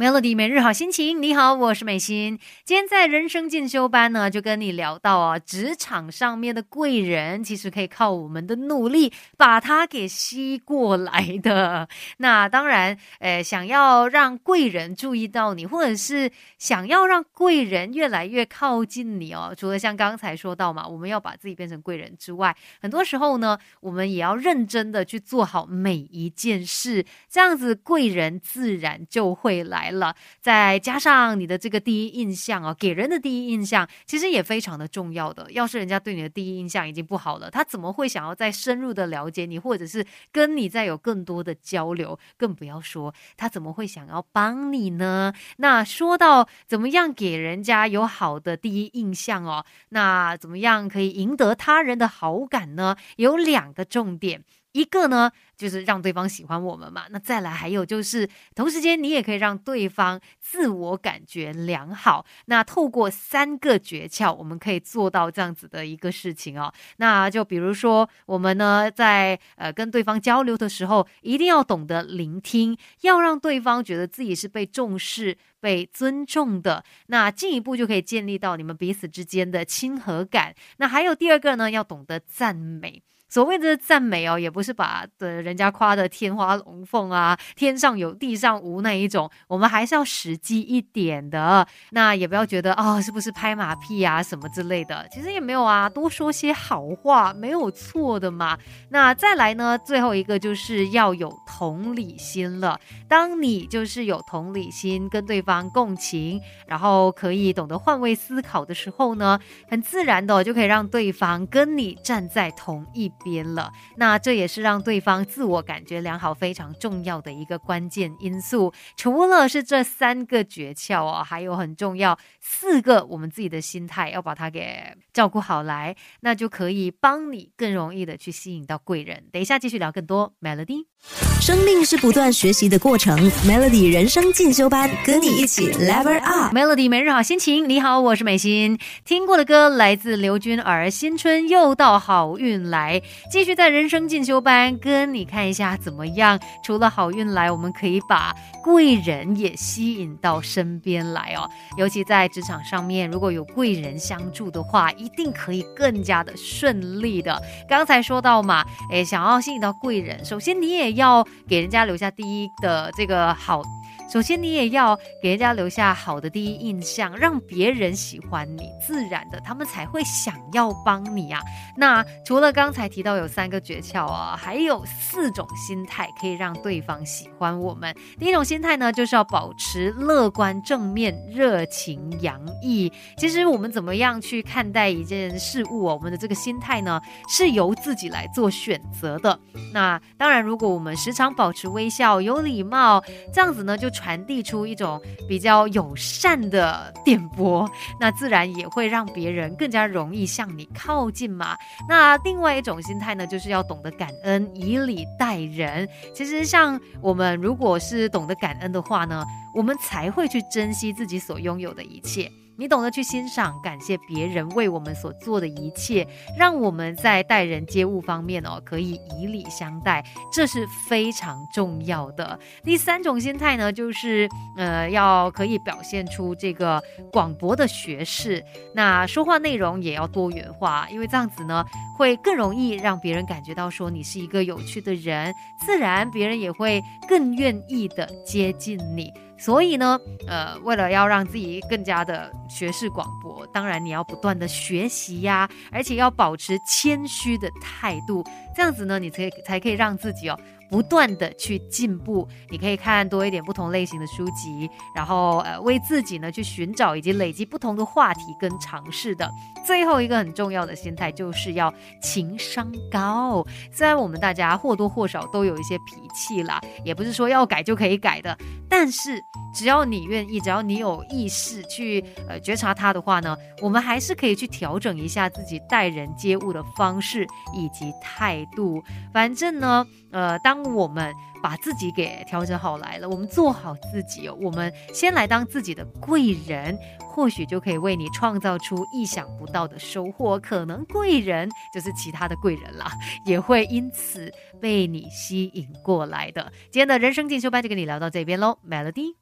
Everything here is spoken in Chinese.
Melody 每日好心情，你好，我是美心。今天在人生进修班呢，就跟你聊到啊，职场上面的贵人，其实可以靠我们的努力把它给吸过来的。那当然，呃，想要让贵人注意到你，或者是想要让贵人越来越靠近你哦，除了像刚才说到嘛，我们要把自己变成贵人之外，很多时候呢，我们也要认真的去做好每一件事，这样子贵人自然就会来。了，再加上你的这个第一印象啊，给人的第一印象其实也非常的重要的。要是人家对你的第一印象已经不好了，他怎么会想要再深入的了解你，或者是跟你再有更多的交流？更不要说他怎么会想要帮你呢？那说到怎么样给人家有好的第一印象哦，那怎么样可以赢得他人的好感呢？有两个重点。一个呢，就是让对方喜欢我们嘛。那再来还有就是，同时间你也可以让对方自我感觉良好。那透过三个诀窍，我们可以做到这样子的一个事情哦。那就比如说，我们呢在呃跟对方交流的时候，一定要懂得聆听，要让对方觉得自己是被重视、被尊重的。那进一步就可以建立到你们彼此之间的亲和感。那还有第二个呢，要懂得赞美。所谓的赞美哦，也不是把的人家夸的天花龙凤啊，天上有地上无那一种，我们还是要实际一点的。那也不要觉得啊，是不是拍马屁啊什么之类的，其实也没有啊，多说些好话没有错的嘛。那再来呢，最后一个就是要有同理心了。当你就是有同理心，跟对方共情，然后可以懂得换位思考的时候呢，很自然的就可以让对方跟你站在同一。边了，那这也是让对方自我感觉良好非常重要的一个关键因素。除了是这三个诀窍哦，还有很重要四个，我们自己的心态要把它给照顾好来，那就可以帮你更容易的去吸引到贵人。等一下继续聊更多 Melody。生命是不断学习的过程，Melody 人生进修班跟你一起 Level Up。Melody 每日好心情，你好，我是美心。听过的歌来自刘君儿，《新春又到好运来》。继续在人生进修班跟你看一下怎么样？除了好运来，我们可以把贵人也吸引到身边来哦。尤其在职场上面，如果有贵人相助的话，一定可以更加的顺利的。刚才说到嘛，诶，想要吸引到贵人，首先你也要给人家留下第一的这个好。首先，你也要给人家留下好的第一印象，让别人喜欢你，自然的他们才会想要帮你啊。那除了刚才提到有三个诀窍啊，还有四种心态可以让对方喜欢我们。第一种心态呢，就是要保持乐观、正面、热情洋溢。其实我们怎么样去看待一件事物，我们的这个心态呢，是由自己来做选择的。那当然，如果我们时常保持微笑、有礼貌，这样子呢，就。传递出一种比较友善的电波，那自然也会让别人更加容易向你靠近嘛。那另外一种心态呢，就是要懂得感恩，以礼待人。其实像我们如果是懂得感恩的话呢，我们才会去珍惜自己所拥有的一切。你懂得去欣赏、感谢别人为我们所做的一切，让我们在待人接物方面哦，可以以礼相待，这是非常重要的。第三种心态呢，就是呃，要可以表现出这个广博的学识，那说话内容也要多元化，因为这样子呢，会更容易让别人感觉到说你是一个有趣的人，自然别人也会更愿意的接近你。所以呢，呃，为了要让自己更加的学识广博，当然你要不断的学习呀，而且要保持谦虚的态度，这样子呢，你才才可以让自己哦。不断的去进步，你可以看多一点不同类型的书籍，然后呃为自己呢去寻找以及累积不同的话题跟尝试的。最后一个很重要的心态就是要情商高。虽然我们大家或多或少都有一些脾气啦，也不是说要改就可以改的，但是只要你愿意，只要你有意识去呃觉察它的话呢，我们还是可以去调整一下自己待人接物的方式以及态度。反正呢，呃当。我们把自己给调整好来了，我们做好自己哦。我们先来当自己的贵人，或许就可以为你创造出意想不到的收获。可能贵人就是其他的贵人啦，也会因此被你吸引过来的。今天的人生进修班就跟你聊到这边喽，Melody。